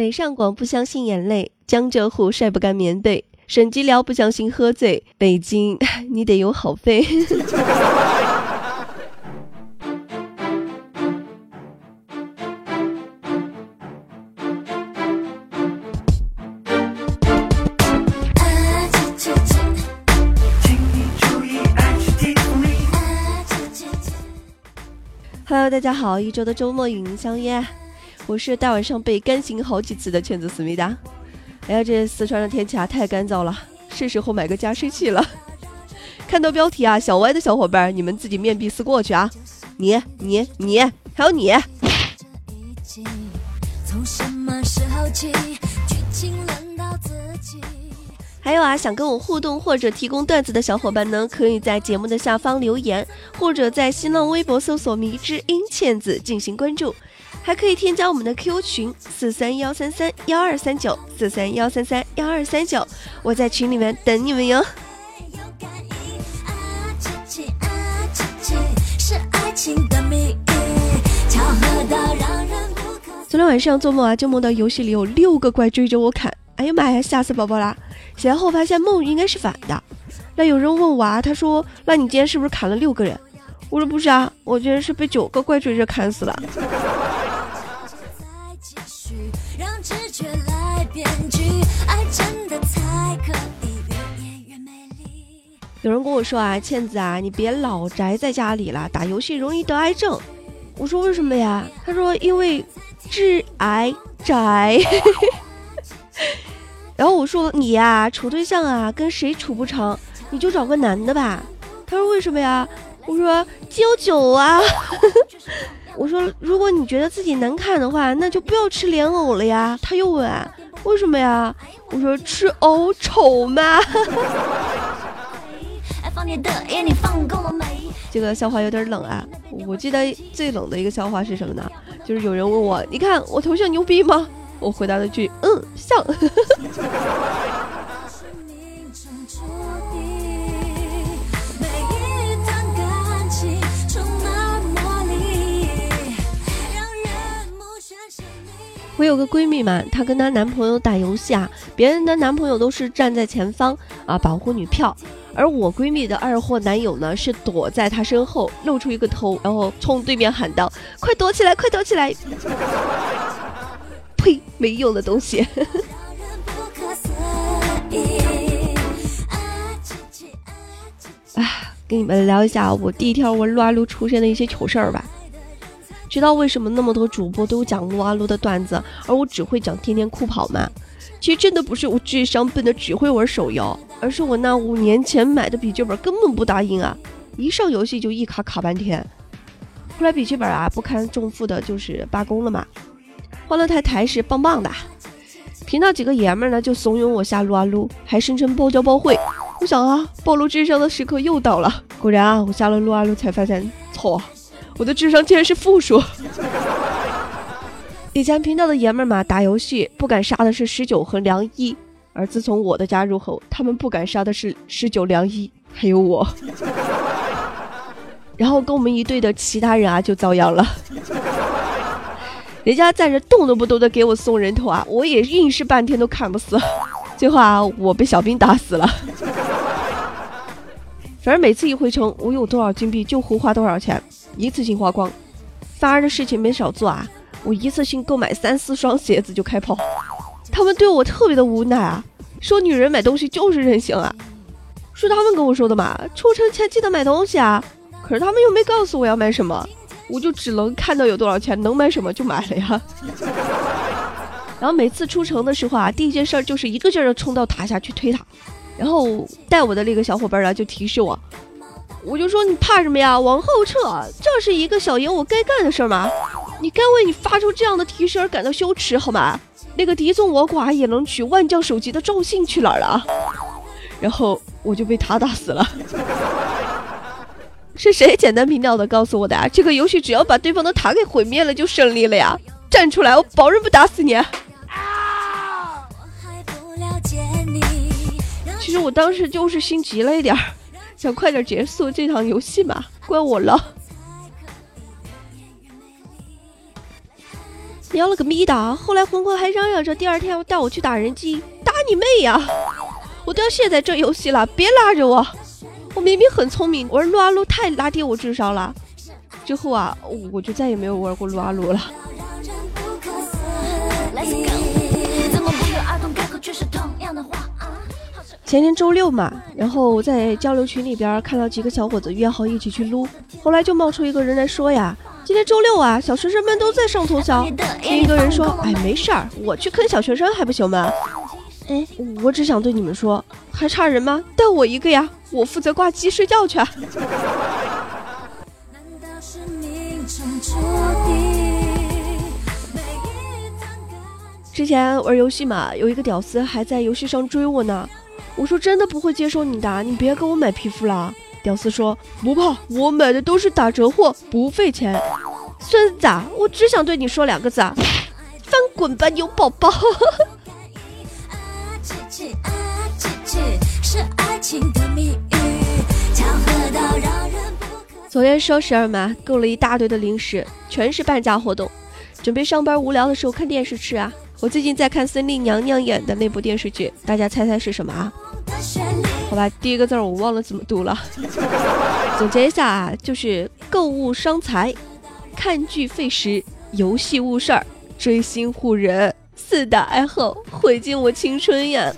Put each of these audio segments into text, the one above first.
北上广不相信眼泪，江浙沪晒不干棉被，省级辽不相信喝醉，北京 你得有好肺。Hello，大家好，一周的周末与您相约，我是大晚上被干醒好几次的圈子思密达。哎呀，这四川的天气啊太干燥了，是时候买个加湿器了。看到标题啊，小歪的小伙伴，你们自己面壁思过去啊！你、你、你，还有你。还有啊，想跟我互动或者提供段子的小伙伴呢，可以在节目的下方留言，或者在新浪微博搜索“迷之音倩子”进行关注，还可以添加我们的 Q 群四三幺三三幺二三九四三幺三三幺二三九，我在群里面等你们哟。昨天晚上做梦啊，就梦到游戏里有六个怪追着我砍。哎呀妈呀，吓死宝宝啦！醒来后发现梦应该是反的。那有人问我啊，他说：“那你今天是不是砍了六个人？”我说：“不是啊，我今天是被九个怪追着砍死了。”有人跟我说啊，倩子啊，你别老宅在家里了，打游戏容易得癌症。我说为什么呀？他说因为致癌宅。然后我说你呀，处对象啊，跟谁处不成，你就找个男的吧。他说为什么呀？我说九九啊。我说如果你觉得自己难看的话，那就不要吃莲藕了呀。他又问为什么呀？我说吃藕丑吗？这个笑话有点冷啊。我记得最冷的一个笑话是什么呢？就是有人问我，你看我头像牛逼吗？我回答了句：“嗯，像。”我有个闺蜜嘛，她跟她男朋友打游戏啊，别人的男朋友都是站在前方啊保护女票，而我闺蜜的二货男友呢是躲在她身后露出一个头，然后冲对面喊道：“快躲起来，快躲起来！”呸！没用的东西。啊，跟你们聊一下我第一条玩撸啊撸出现的一些糗事儿吧。知道为什么那么多主播都讲撸啊撸的段子，而我只会讲天天酷跑吗？其实真的不是我智商笨的只会玩手游，而是我那五年前买的笔记本根本不答应啊！一上游戏就一卡卡半天。后来笔记本啊不堪重负的，就是罢工了嘛。欢乐台台是棒棒的，频道几个爷们儿呢就怂恿我下撸啊撸，还声称包教包会。我想啊，暴露智商的时刻又到了。果然啊，我下了撸啊撸才发现错，我的智商竟然是负数。以前频道的爷们儿嘛，打游戏不敢杀的是十九和良一，而自从我的加入后，他们不敢杀的是十九、良一，还有我。然后跟我们一队的其他人啊就遭殃了。人家在这动都不动的给我送人头啊，我也硬是半天都砍不死，最后啊，我被小兵打死了。反正每次一回城，我有多少金币就胡花多少钱，一次性花光。反而的事情没少做啊，我一次性购买三四双鞋子就开跑。他们对我特别的无奈啊，说女人买东西就是任性啊，是他们跟我说的嘛，出城前记得买东西啊，可是他们又没告诉我要买什么。我就只能看到有多少钱，能买什么就买了呀。然后每次出城的时候啊，第一件事就是一个劲儿的冲到塔下去推塔。然后带我的那个小伙伴儿啊就提示我，我就说你怕什么呀？往后撤，这是一个小爷我该干的事儿吗？你该为你发出这样的提示而感到羞耻好吗？那个敌众我寡也能取万将首级的赵信去哪儿了？然后我就被他打死了。是谁简单明了的告诉我的啊？这个游戏只要把对方的塔给毁灭了就胜利了呀！站出来，我保证不打死你。其实我当时就是心急了一点儿，想快点结束这场游戏嘛，怪我了。喵了个咪的！后来魂魂还嚷嚷着第二天要带我去打人机，打你妹呀！我都要卸载这游戏了，别拉着我！我明明很聪明，玩撸啊撸太拉低我智商了。之后啊，我就再也没有玩过撸啊撸了。前天周六嘛，然后我在交流群里边看到几个小伙子约好一起去撸，后来就冒出一个人来说呀：“今天周六啊，小学生们都在上通宵。”另一个人说：“ 哎，没事儿，我去坑小学生还不行吗？”哎，我只想对你们说，还差人吗？带我一个呀，我负责挂机睡觉去。之前玩游戏嘛，有一个屌丝还在游戏上追我呢。我说真的不会接受你的，你别给我买皮肤了。屌丝说不怕，我买的都是打折货，不费钱。孙子，我只想对你说两个字：翻滚吧，牛宝宝。昨天双十二嘛，购了一大堆的零食，全是半价活动，准备上班无聊的时候看电视吃啊。我最近在看孙俪娘娘演的那部电视剧，大家猜猜是什么啊？好吧，第一个字我忘了怎么读了。总结一下啊，就是购物伤财，看剧费时，游戏误事儿，追星护人，四大爱好毁尽我青春呀。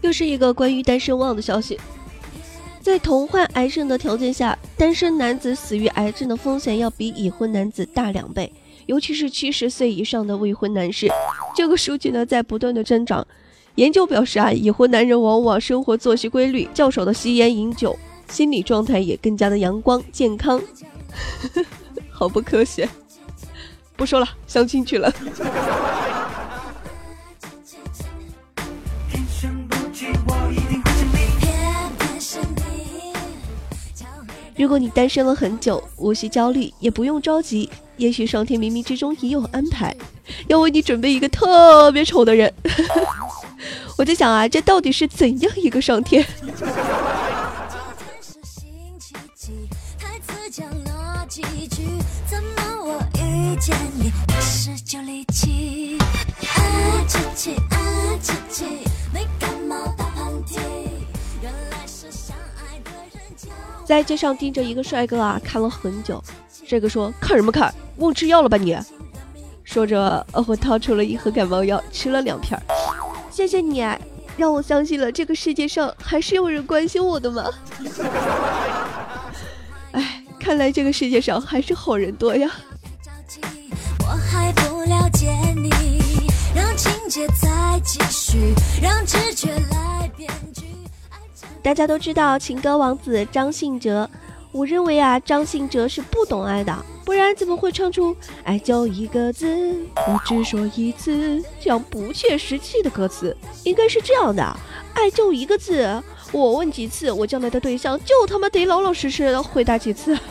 又是一个关于单身汪的消息，在同患癌症的条件下，单身男子死于癌症的风险要比已婚男子大两倍，尤其是七十岁以上的未婚男士，这个数据呢在不断的增长。研究表示啊，已婚男人往往生活作息规律，较少的吸烟饮酒，心理状态也更加的阳光健康。好不科学，不说了，相亲去了。如果你单身了很久，无需焦虑，也不用着急，也许上天冥冥之中已有安排，要为你准备一个特别丑的人。我在想啊，这到底是怎样一个上天？在街上盯着一个帅哥啊，看了很久。这个说：“看什么看？忘吃药了吧你？”说着，我掏出了一盒感冒药，吃了两片。谢谢你，让我相信了这个世界上还是有人关心我的嘛？哎，看来这个世界上还是好人多呀。大家都知道情歌王子张信哲，我认为啊，张信哲是不懂爱的，不然怎么会唱出“爱就一个字，我只说一次”这样不切实际的歌词？应该是这样的：爱就一个字，我问几次，我将来的对象就他妈得老老实实的回答几次。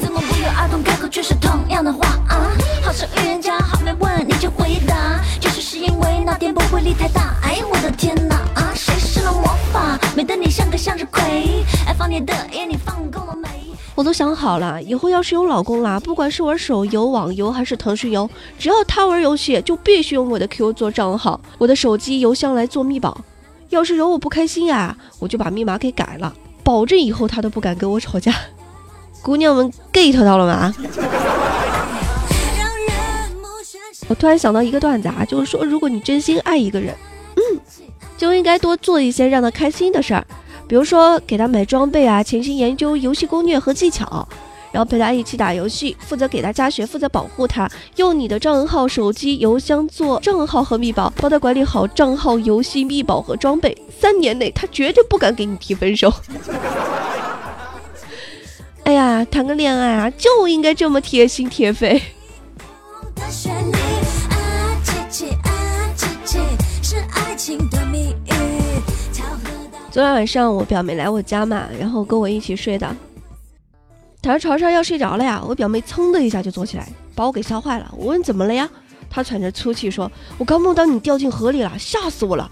怎么不约而同开口却是同样的话啊？好像预言家，还没问你就回答，就是是因为那点不会力太大。哎，我的天哪啊！谁施了魔法，美得你像个向日葵？爱放你的眼，你放够了没？我都想好了，以后要是有老公啦，不管是玩手游、网游还是腾讯游，只要他玩游戏，就必须用我的 Q 做账号，我的手机邮箱来做密保。要是惹我不开心呀，我就把密码给改了，保证以后他都不敢跟我吵架。姑娘们 get 到了吗？我突然想到一个段子啊，就是说，如果你真心爱一个人，嗯，就应该多做一些让他开心的事儿，比如说给他买装备啊，潜心研究游戏攻略和技巧，然后陪他一起打游戏，负责给他加血，负责保护他，用你的账号、手机、邮箱做账号和密保，帮他管理好账号、游戏、密保和装备，三年内他绝对不敢给你提分手。哎呀，谈个恋爱啊，就应该这么贴心贴肺。昨天晚上我表妹来我家嘛，然后跟我一起睡的。躺在床上要睡着了呀，我表妹噌的一下就坐起来，把我给吓坏了。我问怎么了呀？她喘着粗气说：“我刚梦到你掉进河里了，吓死我了。”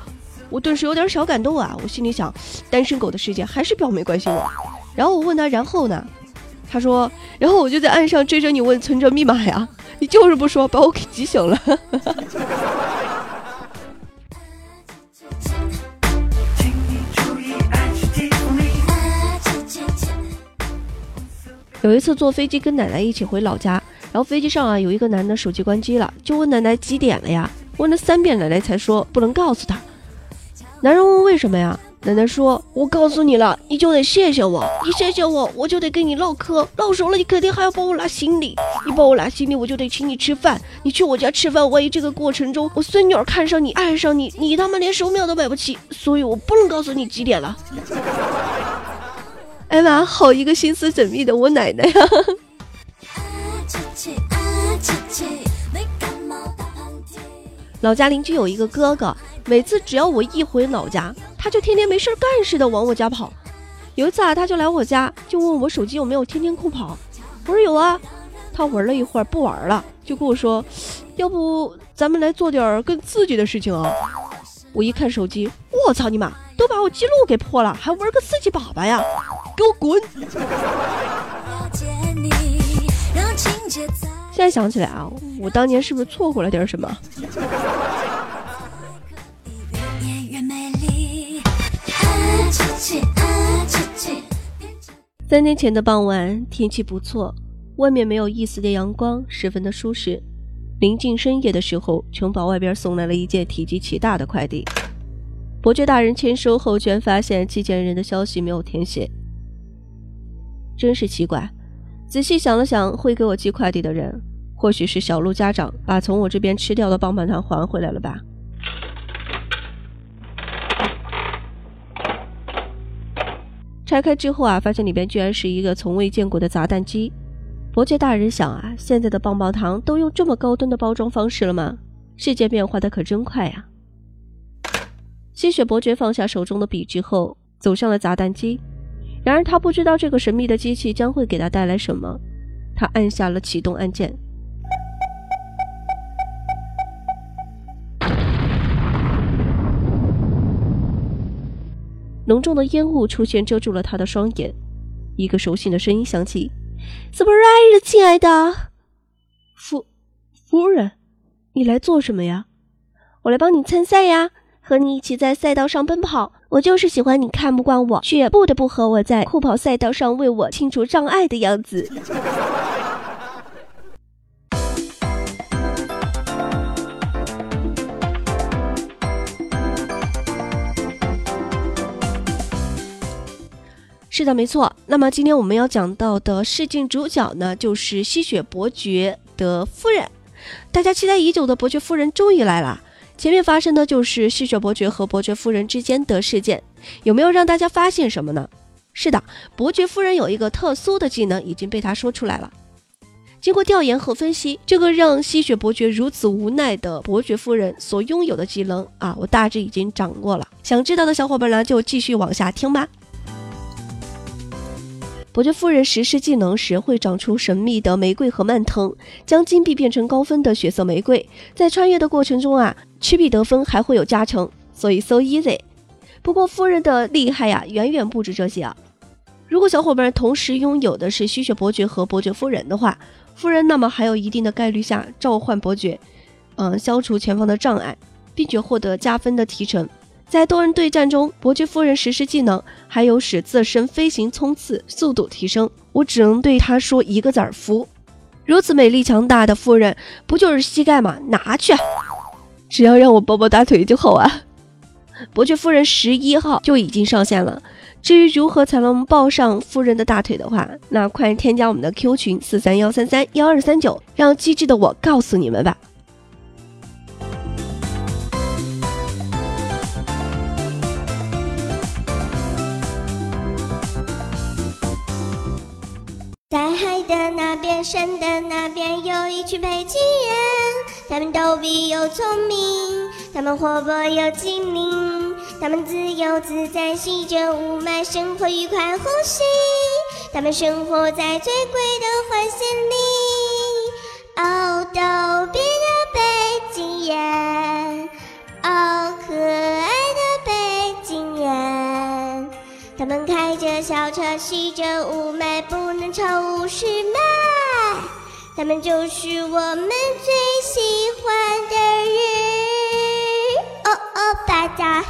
我顿时有点小感动啊！我心里想，单身狗的世界还是表妹关心我。然后我问她，然后呢？她说：“然后我就在岸上追着你问存折密码呀，你就是不说，把我给急醒了。” 有一次坐飞机跟奶奶一起回老家，然后飞机上啊有一个男的手机关机了，就问奶奶几点了呀？问了三遍，奶奶才说不能告诉他。男人问为什么呀？奶奶说：“我告诉你了，你就得谢谢我，你谢谢我，我就得跟你唠嗑，唠熟了你肯定还要帮我拿行李，你帮我拿行李，我就得请你吃饭，你去我家吃饭，万一这个过程中我孙女儿看上你，爱上你，你他妈连手表都买不起，所以我不能告诉你几点了。”哎妈，好一个心思缜密的我奶奶呀！老家邻居有一个哥哥。每次只要我一回老家，他就天天没事干似的往我家跑。有一次啊，他就来我家，就问我手机有没有天天酷跑。我说有啊。他玩了一会儿不玩了，就跟我说：“要不咱们来做点更刺激的事情啊？”我一看手机，我操你妈，都把我记录给破了，还玩个刺激粑粑呀？给我滚！现在想起来啊，我当年是不是错过了点什么？三天前的傍晚，天气不错，外面没有一丝的阳光，十分的舒适。临近深夜的时候，城堡外边送来了一件体积奇大的快递。伯爵大人签收后，居然发现寄件人的消息没有填写，真是奇怪。仔细想了想，会给我寄快递的人，或许是小鹿家长把从我这边吃掉的棒棒糖还回来了吧。拆开之后啊，发现里边居然是一个从未见过的砸蛋机。伯爵大人想啊，现在的棒棒糖都用这么高端的包装方式了吗？世界变化的可真快呀！吸血伯爵放下手中的笔之后，走向了砸蛋机。然而他不知道这个神秘的机器将会给他带来什么。他按下了启动按键。浓重的烟雾出现，遮住了他的双眼。一个熟悉的声音响起：“Surprise，亲爱的夫夫人，你来做什么呀？我来帮你参赛呀，和你一起在赛道上奔跑。我就是喜欢你看不惯我，却不得不和我在酷跑赛道上为我清除障碍的样子。”是的，没错。那么今天我们要讲到的试镜主角呢，就是吸血伯爵的夫人。大家期待已久的伯爵夫人终于来了。前面发生的就是吸血伯爵和伯爵夫人之间的事件，有没有让大家发现什么呢？是的，伯爵夫人有一个特殊的技能，已经被他说出来了。经过调研和分析，这个让吸血伯爵如此无奈的伯爵夫人所拥有的技能啊，我大致已经掌握了。想知道的小伙伴呢，就继续往下听吧。伯爵夫人实施技能时会长出神秘的玫瑰和蔓藤，将金币变成高分的血色玫瑰。在穿越的过程中啊，吃币得分还会有加成，所以 so easy。不过夫人的厉害呀，远远不止这些啊。如果小伙伴同时拥有的是吸血伯爵和伯爵夫人的话，夫人那么还有一定的概率下召唤伯爵，嗯，消除前方的障碍，并且获得加分的提成。在多人对战中，伯爵夫人实施技能，还有使自身飞行冲刺速度提升。我只能对她说一个字儿：服。如此美丽强大的夫人，不就是膝盖吗？拿去，只要让我抱抱大腿就好啊！伯爵夫人十一号就已经上线了。至于如何才能抱上夫人的大腿的话，那快添加我们的 Q 群四三幺三三幺二三九，让机智的我告诉你们吧。山的那边，有一群北极人，他们逗比又聪明，他们活泼又精灵，他们自由自在，吸着雾霾，生活愉快呼吸，他们生活在最贵的环线里。哦，逗比的背眼。哦，可爱的北京人，他们开着小车，吸着雾霾，不能超五十迈。他们就是我们最喜欢的人。哦哦，大家嘿！